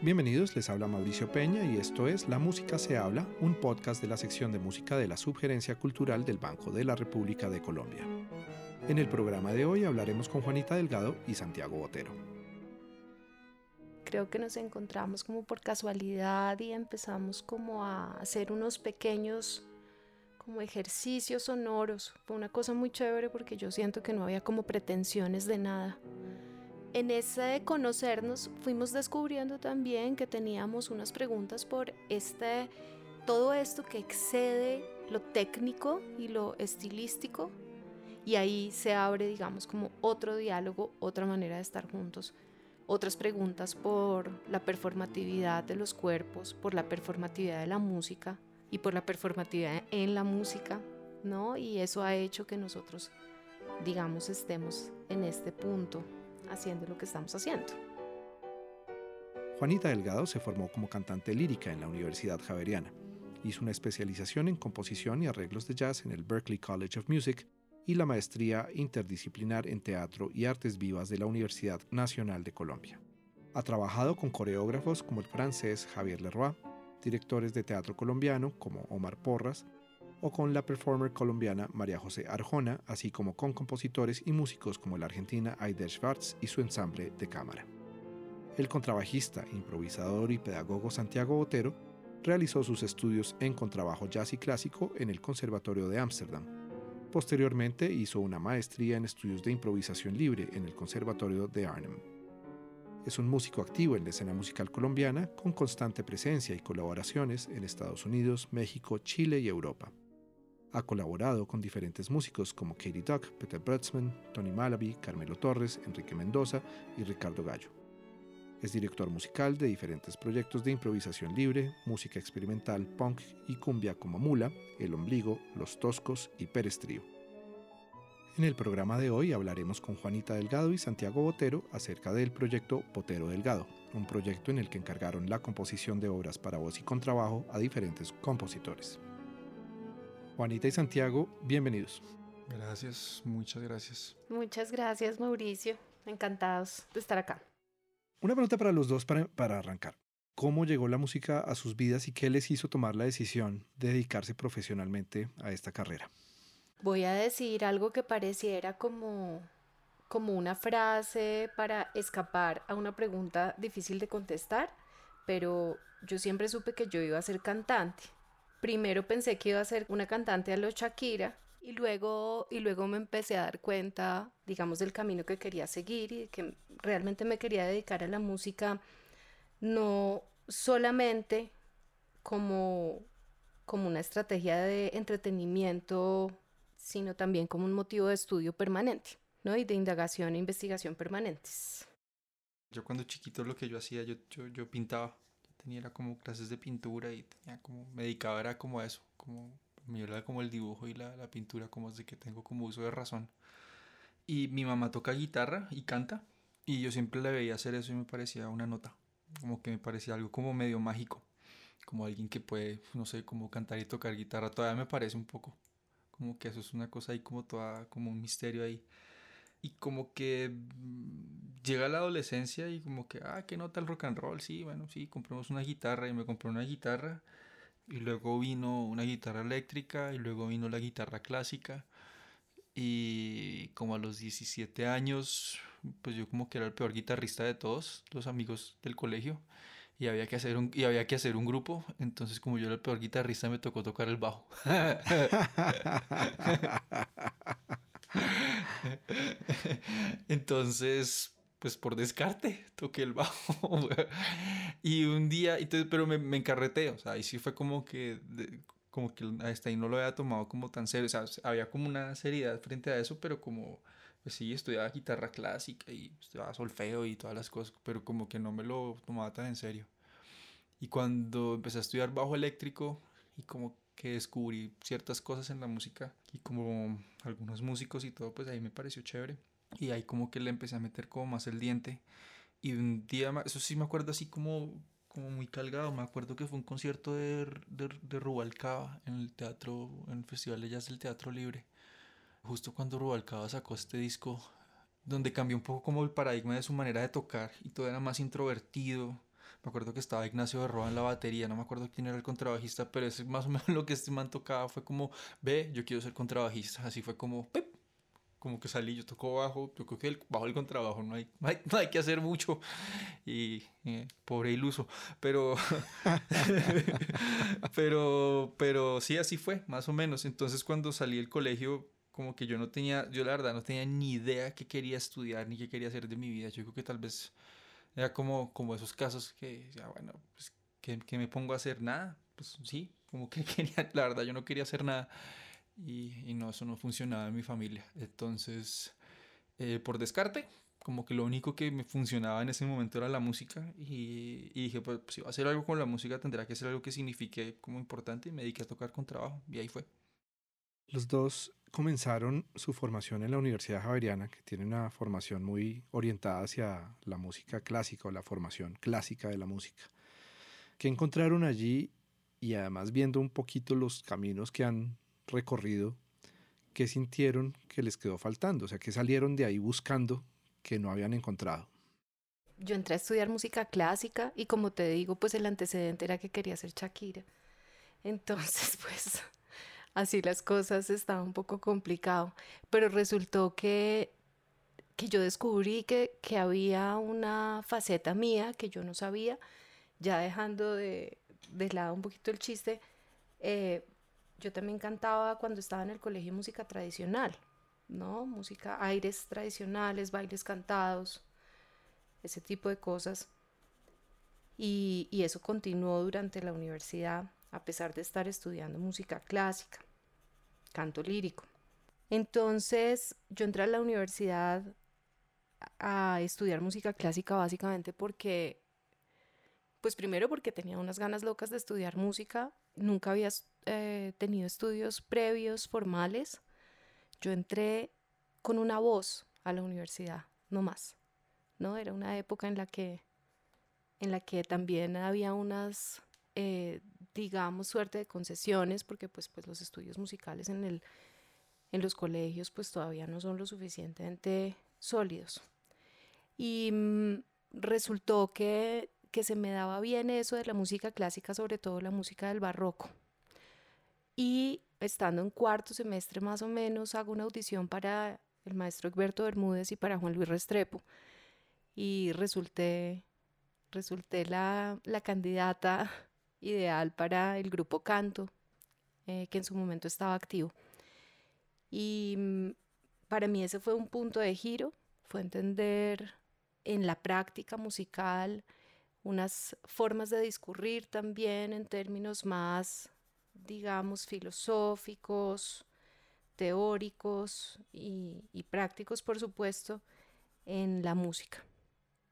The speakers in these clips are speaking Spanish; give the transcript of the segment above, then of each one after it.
Bienvenidos, les habla Mauricio Peña y esto es La Música se habla, un podcast de la sección de música de la Subgerencia Cultural del Banco de la República de Colombia. En el programa de hoy hablaremos con Juanita Delgado y Santiago Botero. Creo que nos encontramos como por casualidad y empezamos como a hacer unos pequeños como ejercicios sonoros. Fue una cosa muy chévere porque yo siento que no había como pretensiones de nada en ese conocernos fuimos descubriendo también que teníamos unas preguntas por este todo esto que excede lo técnico y lo estilístico y ahí se abre digamos como otro diálogo, otra manera de estar juntos. Otras preguntas por la performatividad de los cuerpos, por la performatividad de la música y por la performatividad en la música, ¿no? Y eso ha hecho que nosotros digamos estemos en este punto haciendo lo que estamos haciendo. Juanita Delgado se formó como cantante lírica en la Universidad Javeriana. Hizo una especialización en composición y arreglos de jazz en el Berklee College of Music y la maestría interdisciplinar en teatro y artes vivas de la Universidad Nacional de Colombia. Ha trabajado con coreógrafos como el francés Javier Leroy, directores de teatro colombiano como Omar Porras o con la performer colombiana María José Arjona, así como con compositores y músicos como la argentina Aida Schwartz y su ensamble de cámara. El contrabajista, improvisador y pedagogo Santiago Botero realizó sus estudios en contrabajo jazz y clásico en el Conservatorio de Ámsterdam. Posteriormente hizo una maestría en estudios de improvisación libre en el Conservatorio de Arnhem. Es un músico activo en la escena musical colombiana con constante presencia y colaboraciones en Estados Unidos, México, Chile y Europa. Ha colaborado con diferentes músicos como Katie Duck, Peter Brutzman, Tony Malaby, Carmelo Torres, Enrique Mendoza y Ricardo Gallo. Es director musical de diferentes proyectos de improvisación libre, música experimental, punk y cumbia como Mula, El Ombligo, Los Toscos y Pérez Trío. En el programa de hoy hablaremos con Juanita Delgado y Santiago Botero acerca del proyecto Botero Delgado, un proyecto en el que encargaron la composición de obras para voz y contrabajo a diferentes compositores. Juanita y Santiago, bienvenidos. Gracias, muchas gracias. Muchas gracias, Mauricio. Encantados de estar acá. Una pregunta para los dos para, para arrancar. ¿Cómo llegó la música a sus vidas y qué les hizo tomar la decisión de dedicarse profesionalmente a esta carrera? Voy a decir algo que pareciera como, como una frase para escapar a una pregunta difícil de contestar, pero yo siempre supe que yo iba a ser cantante primero pensé que iba a ser una cantante a lo Shakira y luego, y luego me empecé a dar cuenta, digamos, del camino que quería seguir y que realmente me quería dedicar a la música no solamente como, como una estrategia de entretenimiento, sino también como un motivo de estudio permanente, ¿no? Y de indagación e investigación permanentes. Yo cuando chiquito lo que yo hacía, yo, yo, yo pintaba tenía como clases de pintura y tenía como, me dedicaba era como a eso, como, me era como el dibujo y la, la pintura, como de que tengo como uso de razón. Y mi mamá toca guitarra y canta, y yo siempre le veía hacer eso y me parecía una nota, como que me parecía algo como medio mágico, como alguien que puede, no sé, como cantar y tocar guitarra, todavía me parece un poco, como que eso es una cosa ahí como toda, como un misterio ahí y como que mm, llega la adolescencia y como que, ah, ¿qué nota el rock and roll? Sí, bueno, sí, compramos una guitarra y me compré una guitarra. Y luego vino una guitarra eléctrica y luego vino la guitarra clásica. Y como a los 17 años, pues yo como que era el peor guitarrista de todos los amigos del colegio. Y había que hacer un, y había que hacer un grupo. Entonces como yo era el peor guitarrista me tocó tocar el bajo. Entonces, pues por descarte, toqué el bajo. y un día, entonces, pero me, me encarreté, o sea, y sí fue como que, como que hasta ahí no lo había tomado como tan serio, o sea, había como una seriedad frente a eso, pero como, pues sí, estudiaba guitarra clásica y estudiaba solfeo y todas las cosas, pero como que no me lo tomaba tan en serio. Y cuando empecé a estudiar bajo eléctrico y como que descubrí ciertas cosas en la música y como algunos músicos y todo, pues ahí me pareció chévere. Y ahí como que le empecé a meter como más el diente. Y un día, eso sí me acuerdo así como, como muy calgado, me acuerdo que fue un concierto de, de, de Rubalcaba en el teatro, en el Festival de Jazz del Teatro Libre. Justo cuando Rubalcaba sacó este disco, donde cambió un poco como el paradigma de su manera de tocar y todo era más introvertido, Me acuerdo que estaba Ignacio de Roa en la batería, no me acuerdo quién era el contrabajista, pero es más o menos lo que este man tocaba. Fue como, ve, yo quiero ser contrabajista. Así fue como, ¡pip! como que salí, yo toco bajo, yo creo que el, bajo el contrabajo no hay, no hay, que hacer mucho y eh, pobre iluso, pero, pero, pero sí, así fue, más o menos. Entonces cuando salí del colegio, como que yo no tenía, yo la verdad no tenía ni idea qué quería estudiar ni qué quería hacer de mi vida. Yo creo que tal vez era como, como esos casos que, ya bueno, pues que, que me pongo a hacer nada, pues sí, como que quería, la verdad yo no quería hacer nada y, no, eso no funcionaba en mi familia. Entonces, eh, por descarte, como que lo único que me funcionaba en ese momento era la música y, dije, pues si va a hacer algo con la música tendrá que ser algo que signifique como importante y me dediqué a tocar con trabajo y ahí fue. Los dos comenzaron su formación en la Universidad Javeriana, que tiene una formación muy orientada hacia la música clásica o la formación clásica de la música. ¿Qué encontraron allí? Y además viendo un poquito los caminos que han recorrido, ¿qué sintieron que les quedó faltando? O sea, ¿qué salieron de ahí buscando que no habían encontrado? Yo entré a estudiar música clásica y como te digo, pues el antecedente era que quería ser Shakira. Entonces, pues así las cosas estaban un poco complicado, pero resultó que que yo descubrí que, que había una faceta mía que yo no sabía, ya dejando de, lado un poquito el chiste, eh, yo también cantaba cuando estaba en el colegio música tradicional, ¿no? Música, aires tradicionales, bailes cantados, ese tipo de cosas. Y eso continuó durante la universidad, a pesar de estar estudiando música clásica, canto lírico. Entonces yo entré a la universidad a estudiar música clásica básicamente porque, pues primero porque tenía unas ganas locas de estudiar música, nunca había eh, tenido estudios previos formales, yo entré con una voz a la universidad, no más. ¿no? Era una época en la que, en la que también había unas, eh, digamos, suerte de concesiones, porque pues, pues los estudios musicales en, el, en los colegios pues todavía no son lo suficientemente sólidos. Y mm, resultó que, que se me daba bien eso de la música clásica, sobre todo la música del barroco. Y estando en cuarto semestre más o menos, hago una audición para el maestro Egberto Bermúdez y para Juan Luis Restrepo. Y resulté, resulté la, la candidata ideal para el grupo Canto, eh, que en su momento estaba activo. Y mm, para mí ese fue un punto de giro, fue entender en la práctica musical unas formas de discurrir también en términos más digamos, filosóficos, teóricos y, prácticos, por supuesto, en la música.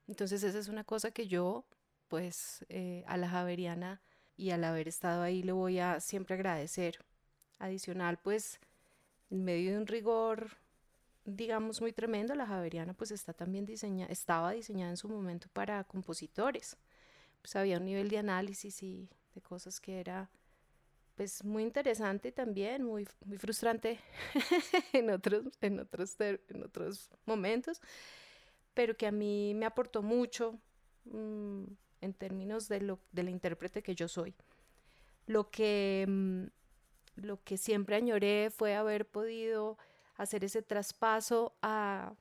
Entonces esa es una cosa que yo, pues, eh, a la Javeriana y al haber estado ahí le voy a siempre agradecer. Adicional, pues, en medio de un rigor, digamos, muy tremendo, la Javeriana, pues, está también diseñada, estaba diseñada en su momento para compositores. Pues había un nivel de análisis y de cosas que era pues muy interesante también, muy, muy frustrante en, otros, en, otros en otros momentos, pero que a mí me aportó mucho mm, en términos de, lo, de la intérprete que yo soy. Lo que, mm, lo que siempre añoré fue haber podido hacer ese traspaso a,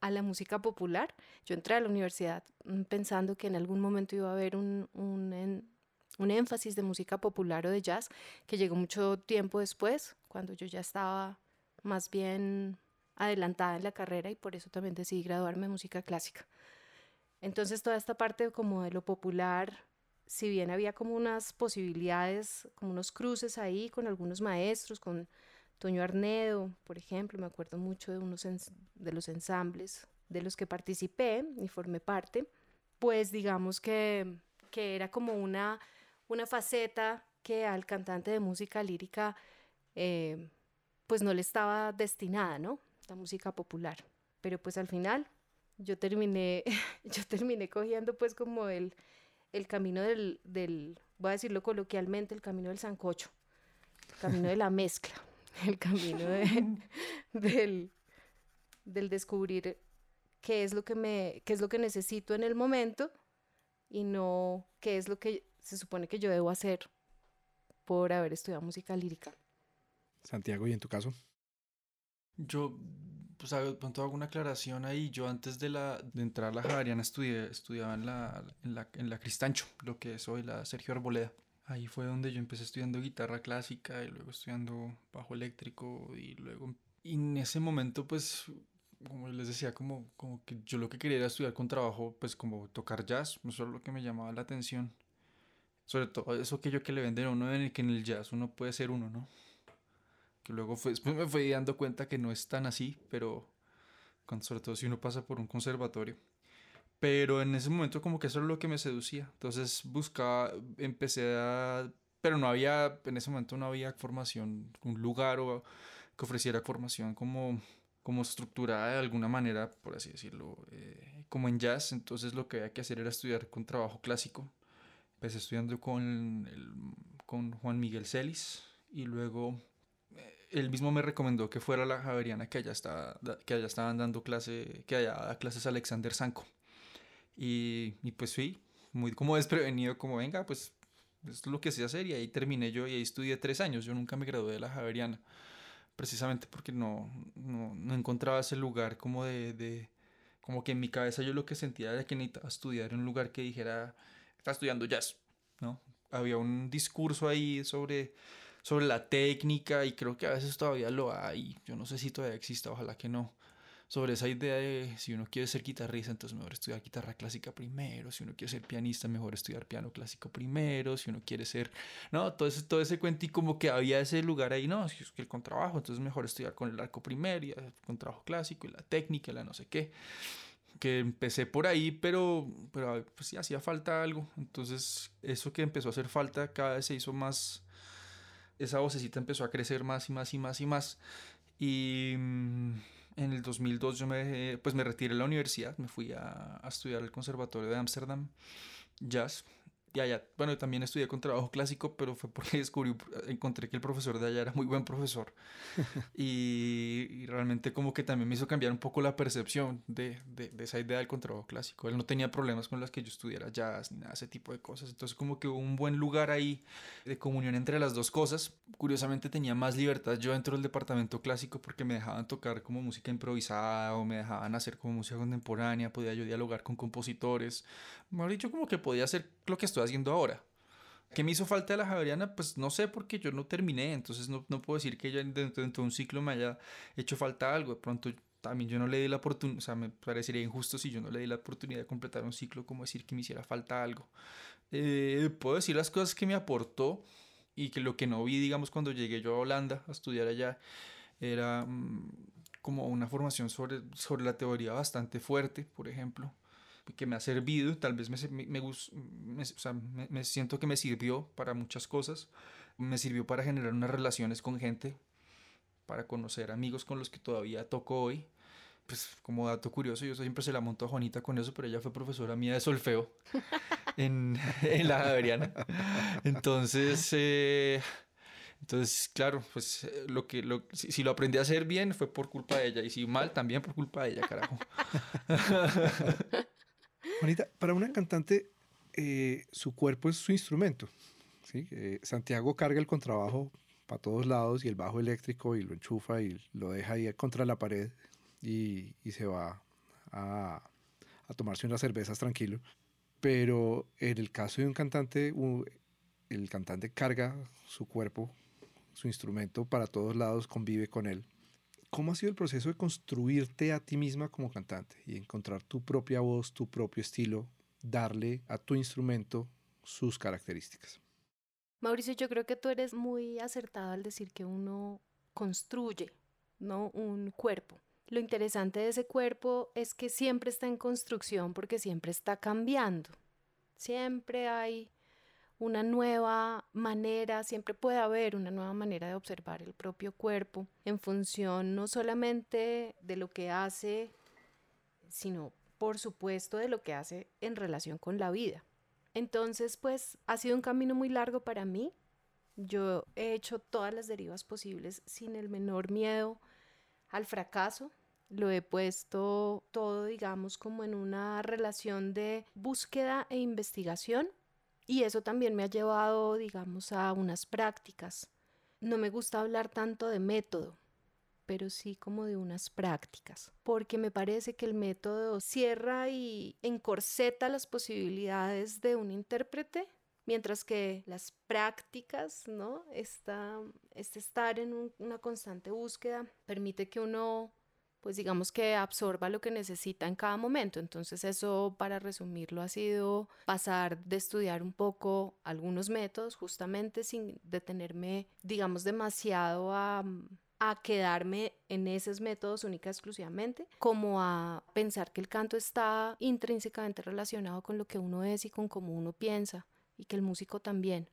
a la música popular. Yo entré a la universidad mm, pensando que en algún momento iba a haber un, un, un énfasis de música popular o de jazz que llegó mucho tiempo después, cuando yo ya estaba más bien adelantada en la carrera y por eso también decidí graduarme en música clásica. Entonces toda esta parte como de lo popular, si bien había como unas posibilidades, como unos cruces ahí con algunos maestros, con Toño Arnedo, por ejemplo, me acuerdo mucho de unos de los ensambles de los que participé y formé parte, pues digamos que, que era como una una faceta que al cantante de música lírica eh, pues no le estaba destinada, ¿no? La música popular. Pero pues al final yo terminé, yo terminé cogiendo pues como el, el camino del, del, voy a decirlo coloquialmente, el camino del sancocho, el camino de la mezcla, el camino del, del descubrir qué es lo que me, qué es lo que necesito en el momento y no qué es lo que se supone que yo debo hacer por haber estudiado música lírica. Santiago, ¿y en tu caso? Yo, pues pronto hago una aclaración ahí. Yo antes de, la, de entrar a la Javeriana estudié, estudiaba en la, en, la, en la Cristancho, lo que es hoy la Sergio Arboleda. Ahí fue donde yo empecé estudiando guitarra clásica y luego estudiando bajo eléctrico y luego... Y en ese momento pues como les decía, como, como que yo lo que quería era estudiar con trabajo, pues como tocar jazz, eso es lo que me llamaba la atención. Sobre todo eso que yo que le venden a uno en el que en el jazz uno puede ser uno, ¿no? Que luego fue, después me fui dando cuenta que no es tan así, pero sobre todo si uno pasa por un conservatorio. Pero en ese momento como que eso era lo que me seducía. Entonces buscaba, empecé a... Pero no había, en ese momento no había formación, un lugar o que ofreciera formación como como estructurada de alguna manera, por así decirlo, eh, como en jazz. Entonces lo que había que hacer era estudiar con trabajo clásico. Empecé estudiando con, con Juan Miguel Celis y luego él mismo me recomendó que fuera la Javeriana que allá, está, que allá estaban dando clase, que allá da clases Alexander Sanko. Y, y pues fui muy como desprevenido, como venga, pues es lo que sé hacer y ahí terminé yo y ahí estudié tres años. Yo nunca me gradué de la Javeriana precisamente porque no, no, no encontraba ese lugar como de, de, como que en mi cabeza yo lo que sentía era que necesitaba estudiar en un lugar que dijera, está estudiando jazz, ¿no? Había un discurso ahí sobre, sobre la técnica y creo que a veces todavía lo hay, yo no sé si todavía existe, ojalá que no, sobre esa idea de si uno quiere ser guitarrista, entonces mejor estudiar guitarra clásica primero, si uno quiere ser pianista, mejor estudiar piano clásico primero, si uno quiere ser, no, todo ese, todo ese cuento y como que había ese lugar ahí, no, es que el contrabajo, entonces mejor estudiar con el arco primero y el contrabajo clásico y la técnica y la no sé qué. Que empecé por ahí, pero, pero pues sí hacía falta algo. Entonces, eso que empezó a hacer falta cada vez se hizo más. Esa vocecita empezó a crecer más y más y más y más. Y mm, en el 2002 yo me, pues me retiré de la universidad, me fui a, a estudiar al Conservatorio de Ámsterdam, jazz, y allá, bueno, también estudié con trabajo clásico, pero fue porque descubrí, encontré que el profesor de allá era muy buen profesor. y, realmente como que también me hizo cambiar un poco la percepción de, de, de, esa idea del contrabajo clásico. Él no tenía problemas con las que yo estudiara jazz ni nada ese tipo de cosas. Entonces como que hubo un buen lugar ahí de comunión entre las dos cosas. Curiosamente tenía más libertad yo dentro del departamento clásico porque me dejaban tocar como música improvisada o me dejaban hacer como música contemporánea, podía yo dialogar con compositores. Mejor dicho, como que podía hacer lo que estoy haciendo ahora. ¿Qué me hizo falta de la Javeriana? Pues no sé, porque yo no terminé, entonces no, no puedo decir que ya dentro, de un ciclo me haya hecho falta algo. De pronto también yo no le di la oportunidad, o sea, me parecería injusto si yo no le di la oportunidad de completar un ciclo, como decir que me hiciera falta algo. Eh, puedo decir las cosas que me aportó y que lo que no vi, digamos, cuando llegué yo a Holanda a estudiar allá, era mm, como una formación sobre, sobre la teoría bastante fuerte, por ejemplo que me ha servido, tal vez me, me, me, o sea, me, siento que me sirvió para muchas cosas, me sirvió para generar unas relaciones con gente, para conocer amigos con los que todavía toco hoy. Pues como dato curioso, yo siempre se la monto a Juanita con eso, pero ella fue profesora mía de solfeo en, en la Javeriana. Entonces, eh, entonces, claro, pues eh, lo que lo, si, si, lo aprendí a hacer bien fue por culpa de ella y si mal también por culpa de ella, carajo. Juanita, para una cantante, eh, su cuerpo es su instrumento. Eh, Santiago carga el contrabajo para todos lados y el bajo eléctrico y lo enchufa y lo deja ahí contra la pared y, y se va a, a, tomarse unas cervezas tranquilo. Pero en el caso de un cantante, el cantante carga su cuerpo, su instrumento para todos lados, convive con él. ¿Cómo ha sido el proceso de construirte a ti misma como cantante y encontrar tu propia voz, tu propio estilo, darle a tu instrumento sus características? Mauricio, yo creo que tú eres muy acertado al decir que uno construye, ¿no? Un cuerpo. Lo interesante de ese cuerpo es que siempre está en construcción porque siempre está cambiando. Siempre hay una nueva manera, siempre puede haber una nueva manera de observar el propio cuerpo en función no solamente de lo que hace, sino por supuesto de lo que hace en relación con la vida. Entonces, pues ha sido un camino muy largo para mí. Yo he hecho todas las derivas posibles sin el menor miedo al fracaso. lo he puesto todo, digamos, como en una relación de búsqueda e investigación y eso también me ha llevado, digamos, a unas prácticas. No me gusta hablar tanto de método, pero sí como de unas prácticas, porque me parece que el método cierra y encorseta las posibilidades de un intérprete, mientras que las prácticas, ¿no? Este estar en una constante búsqueda permite que uno pues digamos que absorba lo que necesita en cada momento. Entonces eso, para resumirlo, ha sido pasar de estudiar un poco algunos métodos justamente sin detenerme, digamos, demasiado a quedarme en esos métodos única exclusivamente, como a pensar que el canto está intrínsecamente relacionado con lo que uno es y con cómo uno piensa, y que el músico también.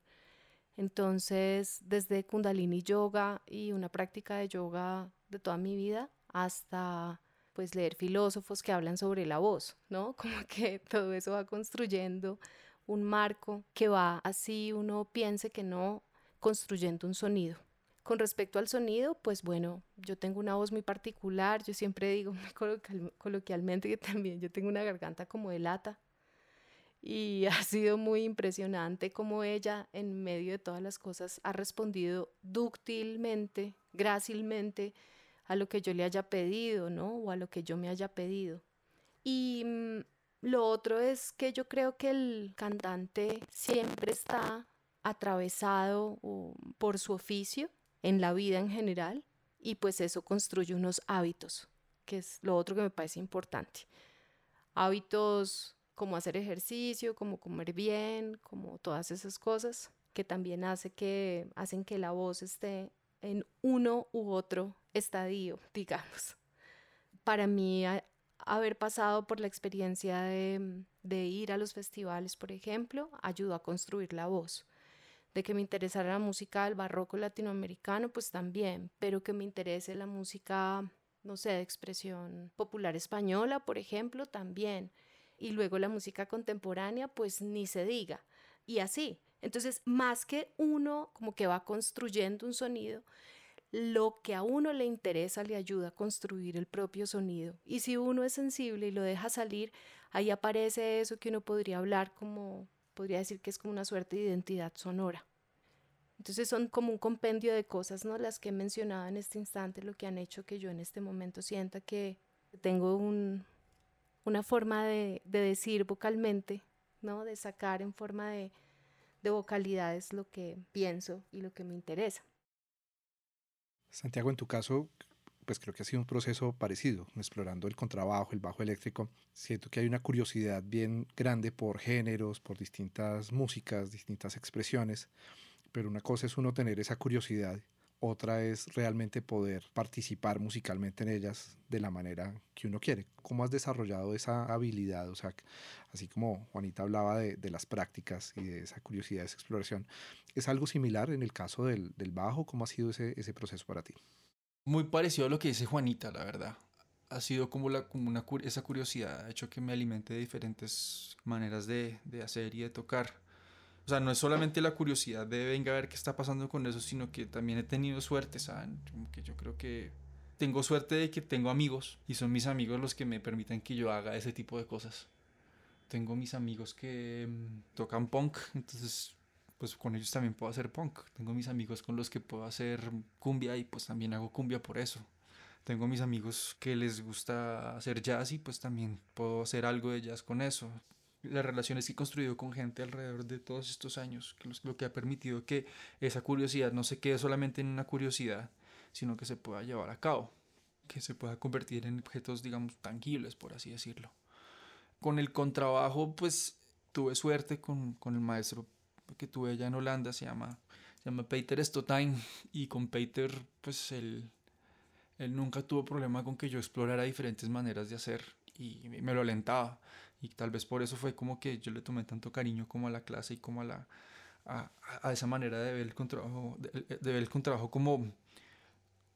Entonces, desde Kundalini Yoga y una práctica de yoga de toda mi vida hasta pues leer filósofos que hablan sobre la voz, ¿no? Como que todo eso va construyendo un marco que va así uno piense que no construyendo un sonido. Con respecto al sonido, pues bueno, yo tengo una voz muy particular, yo siempre digo muy coloquialmente que también yo tengo una garganta como de lata y ha sido muy impresionante cómo ella en medio de todas las cosas ha respondido dúctilmente, grácilmente a lo que yo le haya pedido, ¿no? O a lo que yo me haya pedido. Y mm, lo otro es que yo creo que el cantante siempre está atravesado por su oficio en la vida en general y pues eso construye unos hábitos, que es lo otro que me parece importante. Hábitos como hacer ejercicio, como comer bien, como todas esas cosas que también hace que, hacen que la voz esté en uno u otro estadio, digamos. Para mí, haber pasado por la experiencia de, de ir a los festivales, por ejemplo, ayudó a construir la voz de que me interesara la música del barroco latinoamericano, pues también, pero que me interese la música, no sé, de expresión popular española, por ejemplo, también. Y luego la música contemporánea, pues ni se diga. Y así. Entonces, más que uno como que va construyendo un sonido, lo que a uno le interesa le ayuda a construir el propio sonido. Y si uno es sensible y lo deja salir, ahí aparece eso que uno podría hablar como podría decir que es como una suerte de identidad sonora. Entonces son como un compendio de cosas, ¿no? Las que he mencionado en este instante, lo que han hecho que yo en este momento sienta que tengo un, una forma de, de, decir vocalmente, ¿no? De sacar en forma de, de vocalidades lo que pienso y lo que me interesa. Santiago, en tu caso, pues creo que ha sido un proceso parecido, explorando el contrabajo, el bajo eléctrico. Siento que hay una curiosidad bien grande por géneros, por distintas músicas, distintas expresiones, pero una cosa es uno tener esa curiosidad, otra es realmente poder participar musicalmente en ellas de la manera que uno quiere. ¿Cómo has desarrollado esa habilidad? O sea, así como Juanita hablaba de, las prácticas y de esa curiosidad, esa exploración, ¿es algo similar en el caso del, bajo? ¿Cómo ha sido ese, proceso para ti? Muy parecido a lo que dice Juanita, la verdad. Ha sido como, la, como una, esa curiosidad, ha hecho que me alimente de diferentes maneras de hacer y de tocar. O sea, no es solamente la curiosidad de venga a ver qué está pasando con eso, sino que también he tenido suerte, ¿saben? Como que yo creo que tengo suerte de que tengo amigos y son mis amigos los que me permiten que yo haga ese tipo de cosas. Tengo mis amigos que mm, tocan punk, entonces pues con ellos también puedo hacer punk. Tengo mis amigos con los que puedo hacer cumbia y pues también hago cumbia por eso. Tengo mis amigos que les gusta hacer jazz y pues también puedo hacer algo de jazz con eso. Las relaciones que he construido con gente alrededor de todos estos años, que lo que ha permitido que esa curiosidad no se quede solamente en una curiosidad, sino que se pueda llevar a cabo, que se pueda convertir en objetos, digamos, tangibles, por así decirlo. Con el contrabajo, pues tuve suerte con, con el maestro que tuve allá en Holanda, se llama, se llama Peter Stotijn, y con Peter, pues él, él nunca tuvo problema con que yo explorara diferentes maneras de hacer y me lo alentaba. Y tal vez por eso fue como que yo le tomé tanto cariño como a la clase y como a la a, a esa manera de ver el contrabajo, de, de, ver el contrabajo como,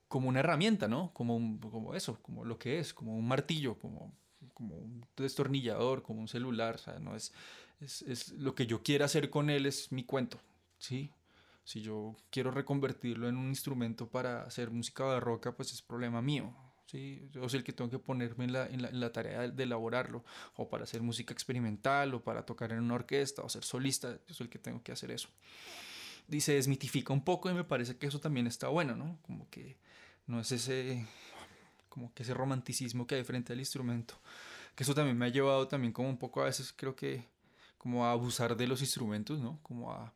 como una herramienta, ¿no? Como, un, como eso, como lo que es, como un martillo, como, como un destornillador, como un celular, o sea, no es, es, es, lo que yo quiera hacer con él es mi cuento, ¿sí? Si yo quiero reconvertirlo en un instrumento para hacer música barroca, pues es problema mío. ¿Sí? Yo soy el que tengo que ponerme en la, en la, tarea de, elaborarlo, o para hacer música experimental, o para tocar en una orquesta, o ser solista, yo soy el que tengo que hacer eso. Y se desmitifica un poco y me parece que eso también está bueno, ¿no? Como que no es ese, como que ese romanticismo que hay frente al instrumento, que eso también me ha llevado también como un poco a veces creo que como a abusar de los instrumentos, ¿no? Como a,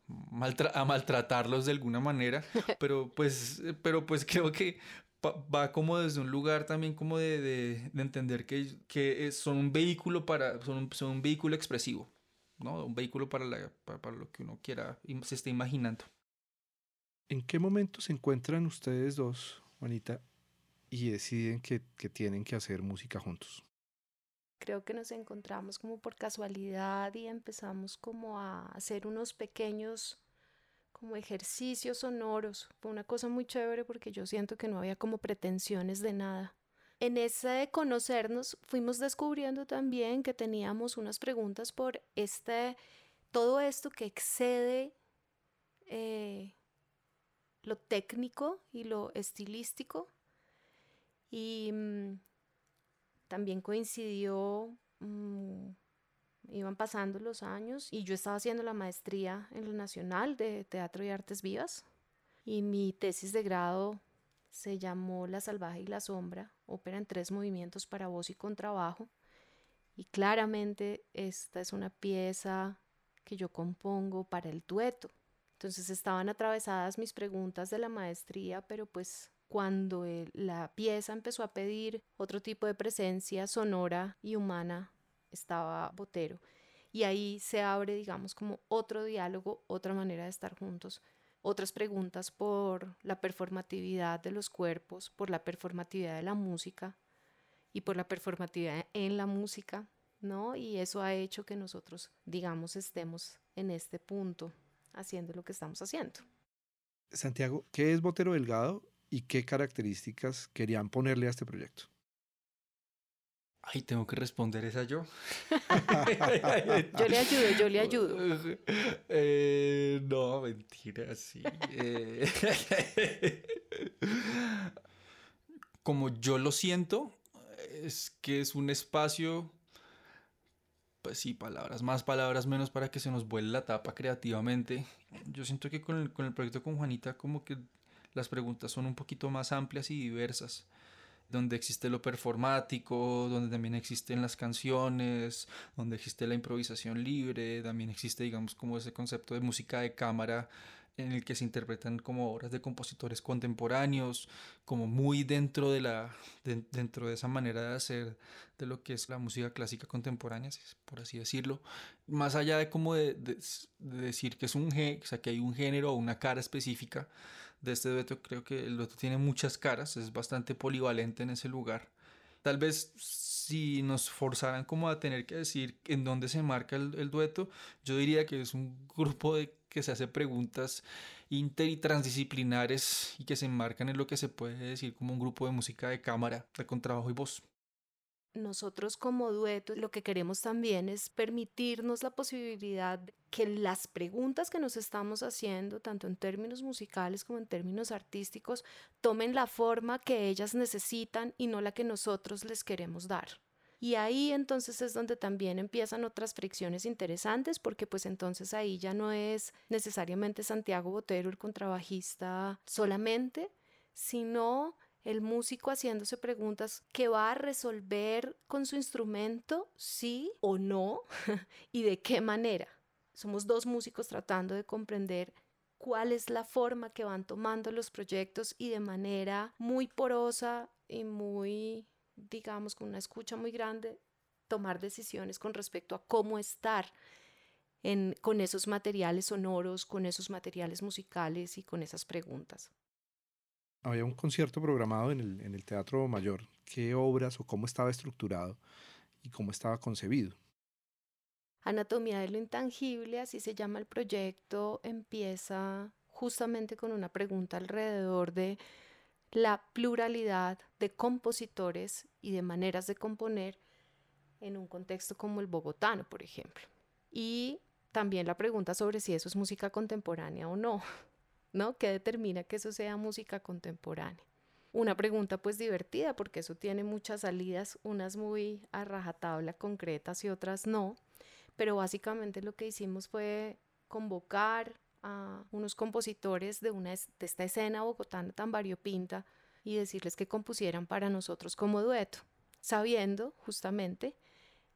a maltratarlos de alguna manera, pero pues, pero pues creo que va como desde un lugar también como de, de, entender que, que, son un vehículo para, son un, son un vehículo expresivo, ¿no? Un vehículo para, la, para, lo que uno quiera, se esté imaginando. ¿En qué momento se encuentran ustedes dos, Juanita, y deciden que, que tienen que hacer música juntos? Creo que nos encontramos como por casualidad y empezamos como a hacer unos pequeños como ejercicios sonoros. Fue una cosa muy chévere porque yo siento que no había como pretensiones de nada. En ese de conocernos fuimos descubriendo también que teníamos unas preguntas por este, todo esto que excede eh, lo técnico y lo estilístico. Y mm, también coincidió mm, iban pasando los años y yo estaba haciendo la maestría en lo Nacional de Teatro y Artes Vivas y mi tesis de grado se llamó La Salvaje y la Sombra, ópera en tres movimientos para voz y contrabajo. Y claramente esta es una pieza que yo compongo para el dueto. Entonces estaban atravesadas mis preguntas de la maestría, pero pues cuando la pieza empezó a pedir otro tipo de presencia sonora y humana estaba Botero. Y ahí se abre, digamos, como otro diálogo, otra manera de estar juntos, otras preguntas por la performatividad de los cuerpos, por la performatividad de la música y por la performatividad en la música, ¿no? Y eso ha hecho que nosotros, digamos, estemos en este punto haciendo lo que estamos haciendo. Santiago, ¿qué es Botero Delgado y qué características querían ponerle a este proyecto? Ay, tengo que responder esa yo. yo le ayudo, yo le ayudo. Eh, no, mentira, sí. Eh, como yo lo siento, es que es un espacio, pues sí, palabras más, palabras menos para que se nos vuele la tapa creativamente. Yo siento que con el, con el proyecto con Juanita como que las preguntas son un poquito más amplias y diversas donde existe lo performático, donde también existen las canciones, donde existe la improvisación libre, también existe, digamos, como ese concepto de música de cámara en el que se interpretan como obras de compositores contemporáneos, como muy dentro de la dentro de esa manera de hacer de lo que es la música clásica contemporánea, por así decirlo, más allá de como de, decir que es un o sea, que hay un género o una cara específica, de este dueto. Creo que el dueto tiene muchas caras, es bastante polivalente en ese lugar. Tal vez si nos forzaran como a tener que decir en dónde se marca el, dueto, yo diría que es un grupo de, que se hace preguntas inter y transdisciplinares y que se enmarcan en lo que se puede decir como un grupo de música de cámara, de contrabajo y voz nosotros como dueto lo que queremos también es permitirnos la posibilidad que las preguntas que nos estamos haciendo, tanto en términos musicales como en términos artísticos, tomen la forma que ellas necesitan y no la que nosotros les queremos dar. Y ahí entonces es donde también empiezan otras fricciones interesantes, porque pues entonces ahí ya no es necesariamente Santiago Botero el contrabajista solamente, sino el músico haciéndose preguntas que va a resolver con su instrumento, sí o no, y de qué manera. Somos dos músicos tratando de comprender cuál es la forma que van tomando los proyectos y de manera muy porosa y muy, digamos, con una escucha muy grande, tomar decisiones con respecto a cómo estar con esos materiales sonoros, con esos materiales musicales y con esas preguntas había un concierto programado en el, Teatro Mayor. ¿Qué obras o cómo estaba estructurado y cómo estaba concebido? Anatomía de lo intangible, así se llama el proyecto, empieza justamente con una pregunta alrededor de la pluralidad de compositores y de maneras de componer en un contexto como el bogotano, por ejemplo. Y también la pregunta sobre si eso es música contemporánea o no. ¿No? ¿Qué determina que eso sea música contemporánea? una pregunta pues divertida, porque eso tiene muchas salidas, unas muy a rajatabla concretas y otras no, pero básicamente lo que hicimos fue convocar a unos compositores de, una, de esta escena bogotana tan variopinta y decirles que compusieran para nosotros como dueto, sabiendo justamente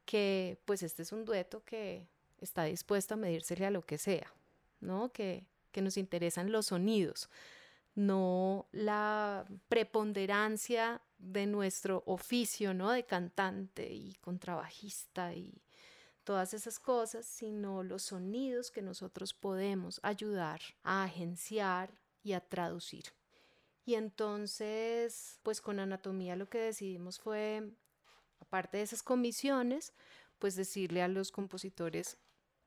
que pues este es un dueto que está dispuesto a medírsele a lo que sea, ¿no? Que, que nos interesan los sonidos, no la preponderancia de nuestro oficio, ¿no? De cantante y contrabajista y todas esas cosas, sino los sonidos que nosotros podemos ayudar a agenciar y a traducir. Y entonces, pues con anatomía lo que decidimos fue, aparte de esas comisiones, pues decirle a los compositores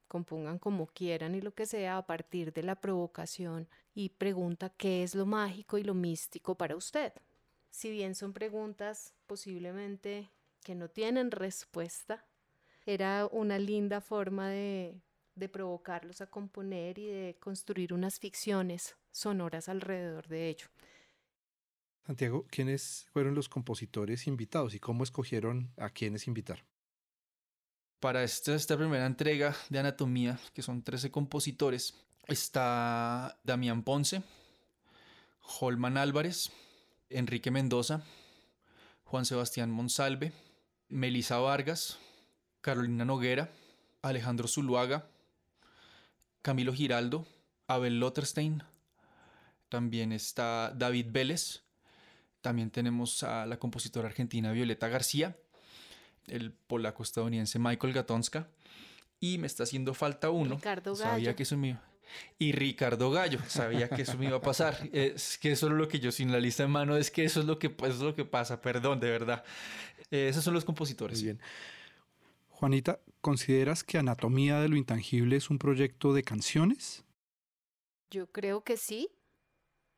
compongan como quieran y lo que sea a partir de la provocación y pregunta qué es lo mágico y lo místico para usted. Si bien son preguntas posiblemente que no tienen respuesta, era una linda forma de, de provocarlos a componer y de construir unas ficciones sonoras alrededor de ello. Santiago, ¿quiénes fueron los compositores invitados y cómo escogieron a quiénes invitar? Para esta, primera entrega de Anatomía, que son 13 compositores, está Damián Ponce, Holman Álvarez, Enrique Mendoza, Juan Sebastián Monsalve, Melisa Vargas, Carolina Noguera, Alejandro Zuluaga, Camilo Giraldo, Abel Lotterstein, también está David Vélez, también tenemos a la compositora argentina Violeta García el polaco estadounidense Michael Gatonska. Y me está haciendo falta uno. Ricardo Gallo. Sabía que eso me Y Ricardo Gallo, sabía que eso me iba a pasar. Es que eso es lo que yo sin la lista en mano, es que eso es lo que, eso es lo que pasa, perdón, de verdad. Eh, esos son los compositores. Muy bien. Juanita, ¿consideras que Anatomía de lo Intangible es un proyecto de canciones? Yo creo que sí.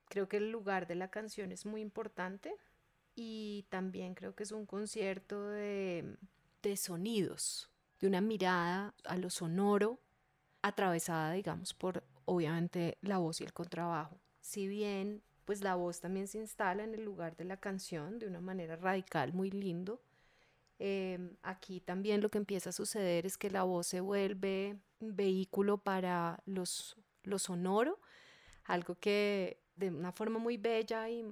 Creo que el lugar de la canción es muy importante y también creo que es un concierto de, de sonidos, de una mirada a lo sonoro, atravesada, digamos, por obviamente la voz y el contrabajo. Si bien, pues la voz también se instala en el lugar de la canción de una manera radical, muy lindo. Em, aquí también lo que empieza a suceder es que la voz se vuelve vehículo para los, lo sonoro, algo que de una forma muy bella y,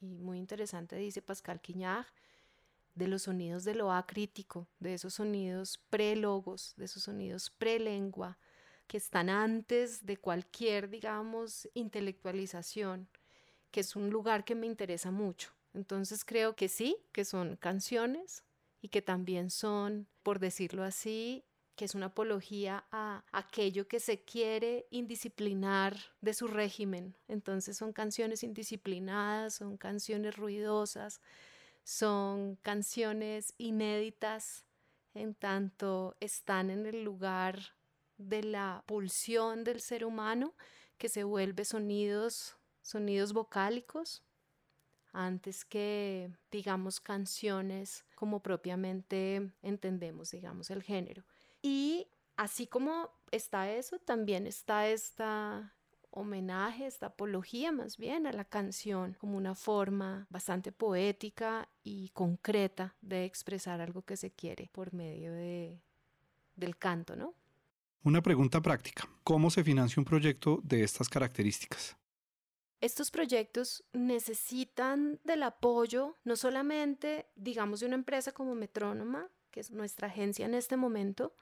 muy interesante, dice Pascal Quignard, de los sonidos de lo acrítico, de esos sonidos prelogos, de esos sonidos prelengua, que están antes de cualquier, digamos, intelectualización, que es un lugar que me interesa mucho. Entonces creo que sí, que son canciones y que también son, por decirlo así, que es una apología a aquello que se quiere indisciplinar de su régimen. Entonces son canciones indisciplinadas, son canciones ruidosas, son canciones inéditas en tanto están en el lugar de la pulsión del ser humano que se vuelve sonidos, sonidos vocálicos, antes que, digamos, canciones como propiamente entendemos, digamos, el género. Y así como está eso, también está esta homenaje, esta apología más bien a la canción como una forma bastante poética y concreta de expresar algo que se quiere por medio de, del canto, ¿no? Una pregunta práctica. ¿Cómo se financia un proyecto de estas características? Estos proyectos necesitan del apoyo no solamente, digamos, de una empresa como Metrónoma, que es nuestra agencia en este momento,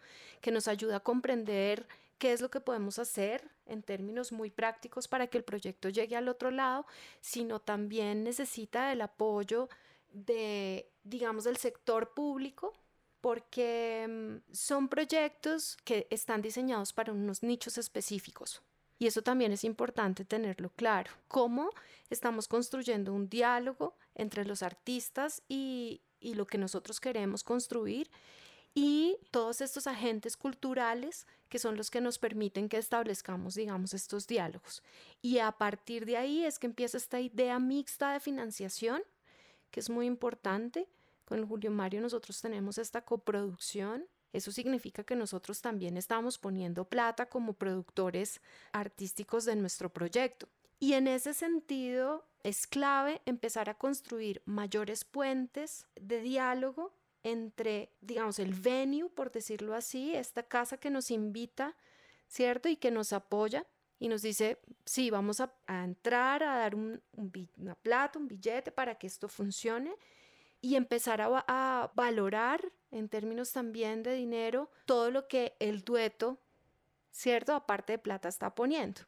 que nos ayuda a comprender qué es lo que podemos hacer en términos muy prácticos para que el proyecto llegue al otro lado, sino también necesita el apoyo de, digamos, del sector público, porque mm, son proyectos que están diseñados para unos nichos específicos. Y eso también es importante tenerlo claro. Cómo estamos construyendo un diálogo entre los artistas y, y lo que nosotros queremos construir y todos estos agentes culturales que son los que nos permiten que establezcamos, digamos, estos diálogos. Y a partir de ahí es que empieza esta idea mixta de financiación, que es muy importante. Con Julio Mario nosotros tenemos esta coproducción. Eso significa que nosotros también estamos poniendo plata como productores artísticos de nuestro proyecto. Y en ese sentido es clave empezar a construir mayores puentes de diálogo entre, digamos, el venue, por decirlo así, esta casa que nos invita, ¿cierto? Y que nos apoya y nos dice, sí, vamos a, entrar, a dar un, una plata, un billete para que esto funcione y empezar a, a valorar en términos también de dinero todo lo que el dueto, ¿cierto? Aparte de plata está poniendo.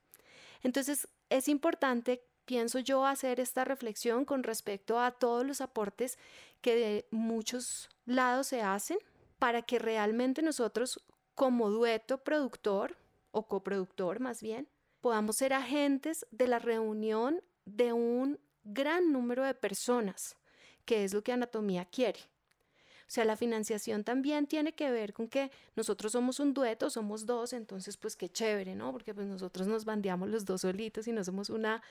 Entonces, es importante pienso yo hacer esta reflexión con respecto a todos los aportes que de muchos lados se hacen para que realmente nosotros como dueto productor o coproductor más bien podamos ser agentes de la reunión de un gran número de personas, que es lo que Anatomía quiere. O sea, la financiación también tiene que ver con que nosotros somos un dueto, somos dos, entonces pues qué chévere, ¿no? Porque pues nosotros nos bandeamos los dos solitos y no somos una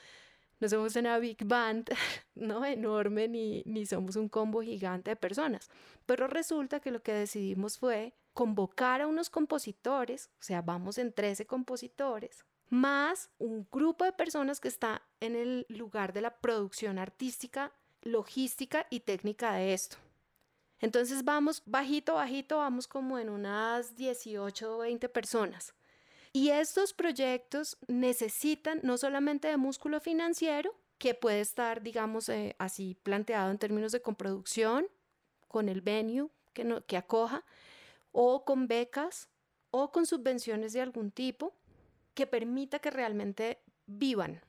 no somos una big band, ¿no? Enorme, ni, ni somos un combo gigante de personas. Pero resulta que lo que decidimos fue convocar a unos compositores, o sea, vamos en 13 compositores, más un grupo de personas que está en el lugar de la producción artística, logística y técnica de esto. Entonces vamos bajito, bajito, vamos como en unas 18 o 20 personas. Y estos proyectos necesitan no solamente de músculo financiero, que puede estar, digamos, eh, así planteado en términos de comproducción, con el venue que, no, que acoja, o con becas, o con subvenciones de algún tipo, que permita que realmente vivan.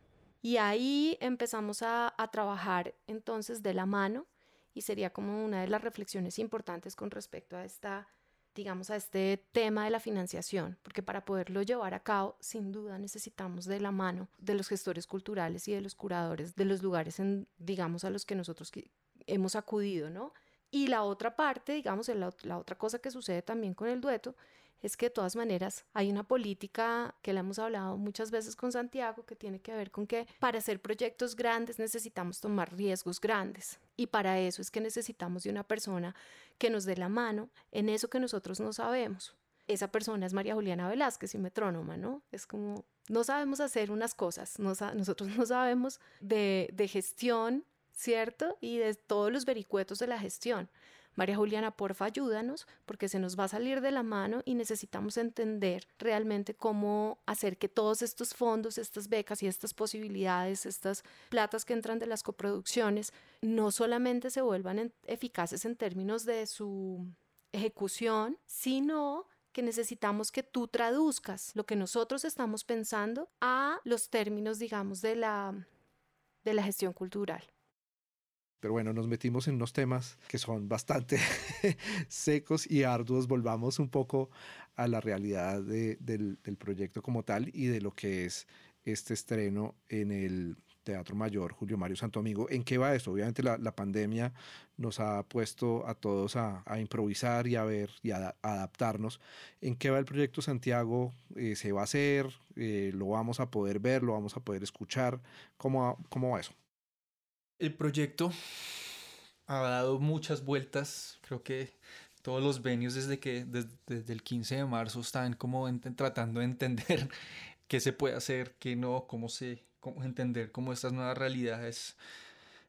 Y ahí empezamos a trabajar entonces de la mano y sería como una de las reflexiones importantes con respecto a esta digamos, a este tema de la financiación, porque para poderlo llevar a cabo, sin duda necesitamos de la mano de los gestores culturales y de los curadores de los lugares, en, digamos, a los que nosotros hemos acudido, ¿no? Y la otra parte, digamos, la, la otra cosa que sucede también con el dueto es que de todas maneras hay una política que le hemos hablado muchas veces con Santiago que tiene que ver con que para hacer proyectos grandes necesitamos tomar riesgos grandes y para eso es que necesitamos de una persona que nos dé la mano en eso que nosotros no sabemos. Esa persona es María Juliana Velázquez y metrónoma, ¿no? Es como, no sabemos hacer unas cosas, nosotros no sabemos de gestión, ¿cierto? Y de todos los vericuetos de la gestión María Juliana, porfa, ayúdanos porque se nos va a salir de la mano y necesitamos entender realmente cómo hacer que todos estos fondos, estas becas y estas posibilidades, estas platas que entran de las coproducciones, no solamente se vuelvan eficaces en términos de su ejecución, sino que necesitamos que tú traduzcas lo que nosotros estamos pensando a los términos, digamos, de la, de la gestión cultural. Pero bueno, nos metimos en unos temas que son bastante secos y arduos. Volvamos un poco a la realidad del, proyecto como tal y de lo que es este estreno en el Teatro Mayor Julio Mario Santo Amigo. ¿En qué va esto? Obviamente la, pandemia nos ha puesto a todos a, a improvisar y a ver y a, adaptarnos. ¿En qué va el proyecto Santiago? Eh, ¿Se va a hacer? Eh, ¿Lo vamos a poder ver? ¿Lo vamos a poder escuchar? ¿Cómo, cómo va eso? El proyecto ha dado muchas vueltas. Creo que todos los venues desde que desde, el 15 de marzo están como tratando de entender qué se puede hacer, qué no, cómo se cómo entender cómo estas nuevas realidades.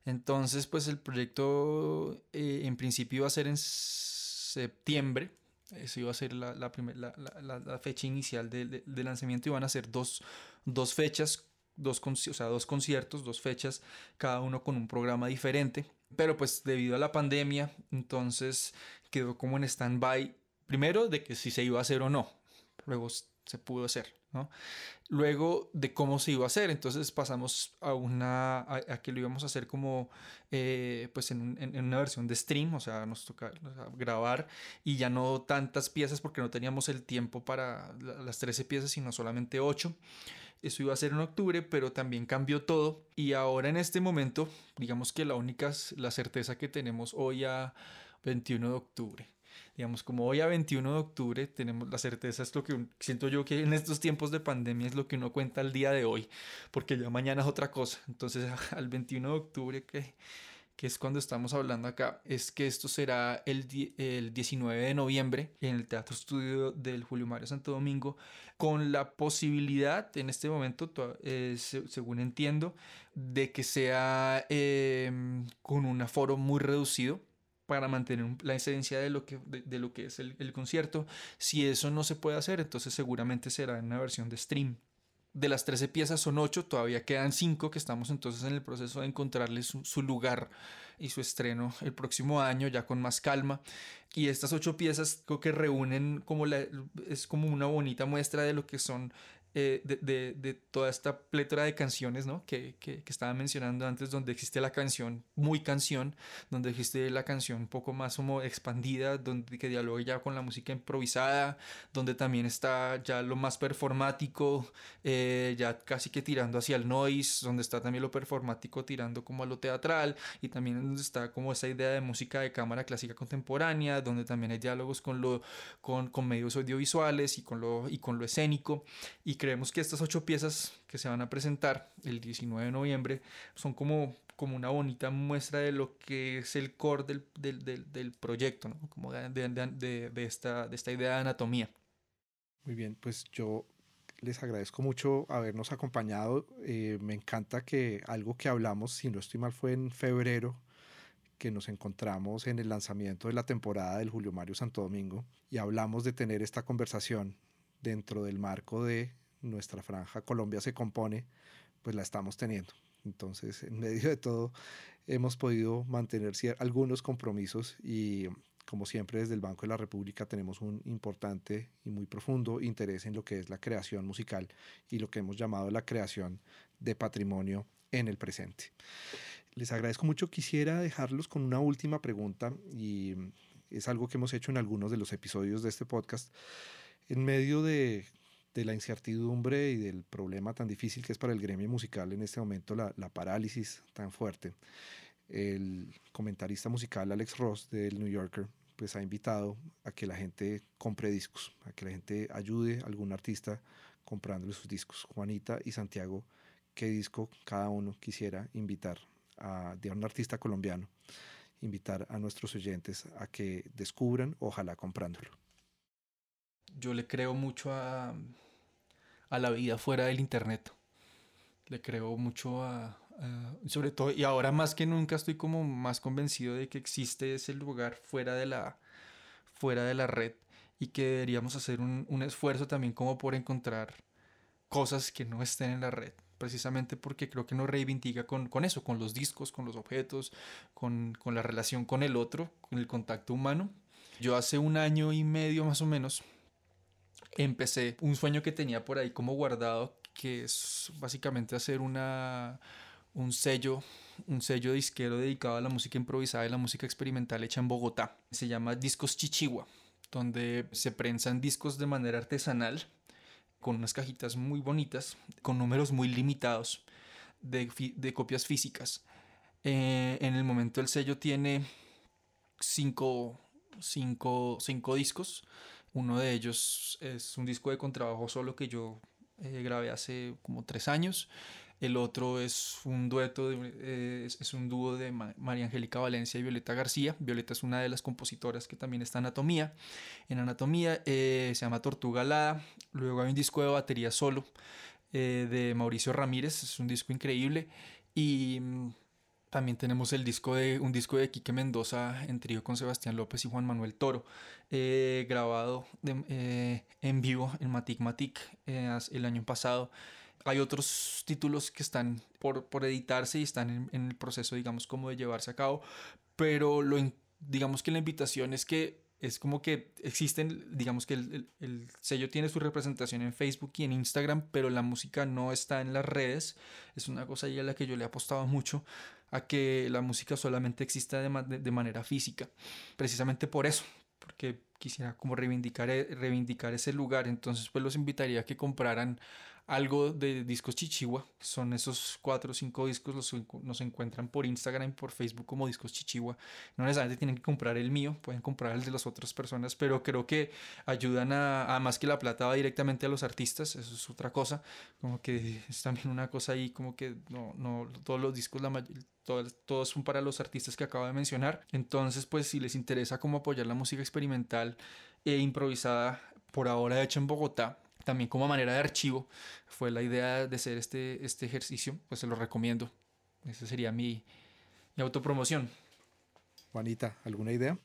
Entonces, pues el proyecto eh, en principio iba a ser en septiembre. Eso iba a ser la, fecha inicial de, de, lanzamiento. Iban a ser dos, dos fechas dos, o sea, dos conciertos, dos fechas, cada uno con un programa diferente. Pero pues debido a la pandemia, entonces quedó como en stand-by, primero de que si se iba a hacer o no, luego se pudo hacer, ¿no? Luego de cómo se iba a hacer, entonces pasamos a una, a, que lo íbamos a hacer como, eh, pues en, en, una versión de stream, o sea, nos toca grabar y ya no tantas piezas porque no teníamos el tiempo para las 13 piezas, sino solamente 8. Eso iba a ser en octubre, pero también cambió todo. Y ahora en este momento, digamos que la única, la certeza que tenemos hoy a 21 de octubre. Digamos, como hoy a 21 de octubre tenemos la certeza, es lo que siento yo que en estos tiempos de pandemia es lo que uno cuenta al día de hoy, porque ya mañana es otra cosa. Entonces, al 21 de octubre que, que es cuando estamos hablando acá, es que esto será el, el 19 de noviembre en el Teatro Estudio del Julio Mario Santo Domingo, con la posibilidad en este momento, eh, según entiendo, de que sea em, con un aforo muy reducido para mantener la esencia de lo que, de, lo que es el, el, concierto. Si eso no se puede hacer, entonces seguramente será en una versión de stream. De las 13 piezas son 8, todavía quedan 5 que estamos entonces en el proceso de encontrarles su, lugar y su estreno el próximo año ya con más calma. Y estas 8 piezas creo que reúnen como es como una bonita muestra de lo que son eh, de, de, toda esta plétora de canciones ¿no? que, que, que, estaba mencionando antes, donde existe la canción muy canción, donde existe la canción un poco más como expandida, donde que dialoga ya con la música improvisada, donde también está ya lo más performático, eh, ya casi que tirando hacia el noise, donde está también lo performático tirando como a lo teatral, y también donde está como esa idea de música de cámara clásica contemporánea, donde también hay diálogos con, lo, con, con medios audiovisuales y con lo, y con lo escénico, y creemos que estas ocho piezas que se van a presentar el 19 de noviembre son como, como una bonita muestra de lo que es el core del, del, del, del proyecto, ¿no? como de, de, de, esta, de esta idea de anatomía. Muy bien, pues yo les agradezco mucho habernos acompañado. Eh, me encanta que algo que hablamos, si no estoy mal, fue en febrero que nos encontramos en el lanzamiento de la temporada del Julio Mario Santo Domingo y hablamos de tener esta conversación dentro del marco de nuestra franja Colombia se compone, pues la estamos teniendo. Entonces, en medio de todo, hemos podido mantener algunos compromisos y, como siempre, desde el Banco de la República tenemos un importante y muy profundo interés en lo que es la creación musical y lo que hemos llamado la creación de patrimonio en el presente. Les agradezco mucho. Quisiera dejarlos con una última pregunta y es algo que hemos hecho en algunos de los episodios de este podcast. En medio de de la incertidumbre y del problema tan difícil que es para el gremio musical en este momento, la, la parálisis tan fuerte. El comentarista musical Alex Ross del New Yorker pues ha invitado a que la gente compre discos, a que la gente ayude a algún artista comprándole sus discos. Juanita y Santiago, ¿qué disco cada uno quisiera invitar a, de un artista colombiano? Invitar a nuestros oyentes a que descubran, ojalá comprándolo yo le creo mucho a, a la vida fuera del Internet. Le creo mucho a, a, sobre todo, y ahora más que nunca estoy como más convencido de que existe ese lugar fuera de la, fuera de la red y que deberíamos hacer un, un esfuerzo también como por encontrar cosas que no estén en la red precisamente porque creo que nos reivindica con, con eso, con los discos, con los objetos, con, con la relación con el otro, con el contacto humano. Yo hace un año y medio más o menos empecé un sueño que tenía por ahí como guardado, que es básicamente hacer una, un sello, un sello disquero dedicado a la música improvisada y la música experimental hecha en Bogotá. Se llama Discos Chichigua, donde se prensan discos de manera artesanal, con unas cajitas muy bonitas, con números muy limitados de, de copias físicas. Eh, en el momento el sello tiene cinco, cinco, cinco discos uno de ellos es un disco de contrabajo solo que yo eh, grabé hace como tres años. El otro es un dueto, eh, es, un dúo de María Angélica Valencia y Violeta García. Violeta es una de las compositoras que también está en Anatomía. En Anatomía eh, se llama Tortuga Alada. Luego hay un disco de batería solo eh, de Mauricio Ramírez. Es un disco increíble. Y mm, también tenemos el disco de, un disco de Quique Mendoza en trío con Sebastián López y Juan Manuel Toro, eh, grabado de, eh, en vivo en Matic Matic eh, el año pasado. Hay otros títulos que están por, por editarse y están en, en, el proceso, digamos, como de llevarse a cabo, pero lo, digamos que la invitación es que es como que existen, digamos que el, el, el, sello tiene su representación en Facebook y en Instagram, pero la música no está en las redes. Es una cosa ahí a la que yo le he apostado mucho a que la música solamente exista de, manera física. Precisamente por eso, porque quisiera como reivindicar, reivindicar ese lugar. Entonces, pues los invitaría a que compraran algo de discos Chichigua. Son esos cuatro o cinco discos, los nos encuentran por Instagram y por Facebook como discos Chichigua. No necesariamente tienen que comprar el mío, pueden comprar el de las otras personas, pero creo que ayudan a, más que la plata va directamente a los artistas, eso es otra cosa, como que es también una cosa ahí, como que no, no todos los discos, la todos, todos son para los artistas que acabo de mencionar. Entonces, pues si les interesa cómo apoyar la música experimental e improvisada, por ahora hecha en Bogotá, también como manera de archivo fue la idea de hacer este, este ejercicio, pues se lo recomiendo. Esa sería mi, mi autopromoción. Juanita, ¿alguna idea?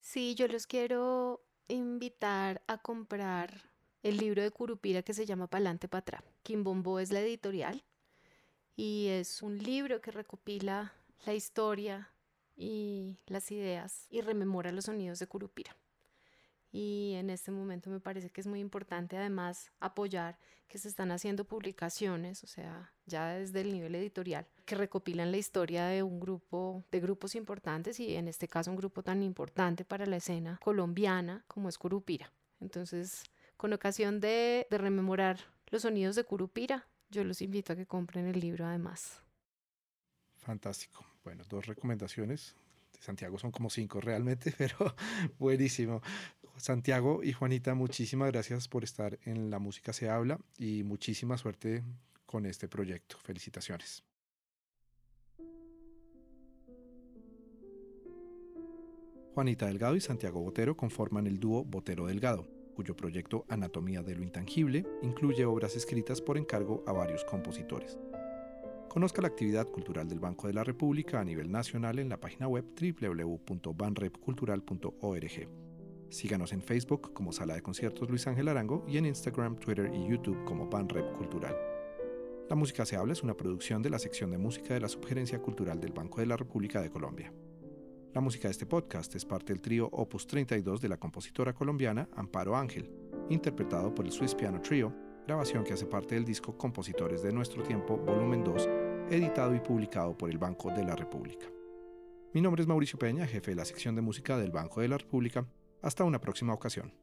Sí, yo los quiero invitar a comprar el libro de Curupira que se llama Palante Patra. Quimbombo es la editorial y es un libro que recopila la historia y las ideas y rememora los sonidos de Curupira y en este momento me parece que es muy importante además apoyar que se están haciendo publicaciones, o sea, ya desde el nivel editorial, que recopilan la historia de un grupo, de grupos importantes y en este caso un grupo tan importante para la escena colombiana como es Curupira. Entonces, con ocasión de, de rememorar los sonidos de Curupira, yo los invito a que compren el libro además. Fantástico. Bueno, dos recomendaciones. Santiago son como cinco realmente, pero buenísimo. Santiago y Juanita, muchísimas gracias por estar en La Música se habla y muchísima suerte con este proyecto. Felicitaciones. Juanita Delgado y Santiago Botero conforman el dúo Botero Delgado, cuyo proyecto Anatomía de lo Intangible incluye obras escritas por encargo a varios compositores. Conozca la actividad cultural del Banco de la República a nivel nacional en la página web www.banrepcultural.org. Síganos en Facebook como Sala de Conciertos Luis Ángel Arango y en Instagram, Twitter y YouTube como Banrep Cultural. La música se habla es una producción de la sección de música de la Subgerencia Cultural del Banco de la República de Colombia. La música de este podcast es parte del trío Opus 32 de la compositora colombiana Amparo Ángel, interpretado por el Swiss Piano Trio, grabación que hace parte del disco Compositores de Nuestro Tiempo, volumen 2, editado y publicado por el Banco de la República. Mi nombre es Mauricio Peña, jefe de la sección de música del Banco de la República hasta una próxima ocasión.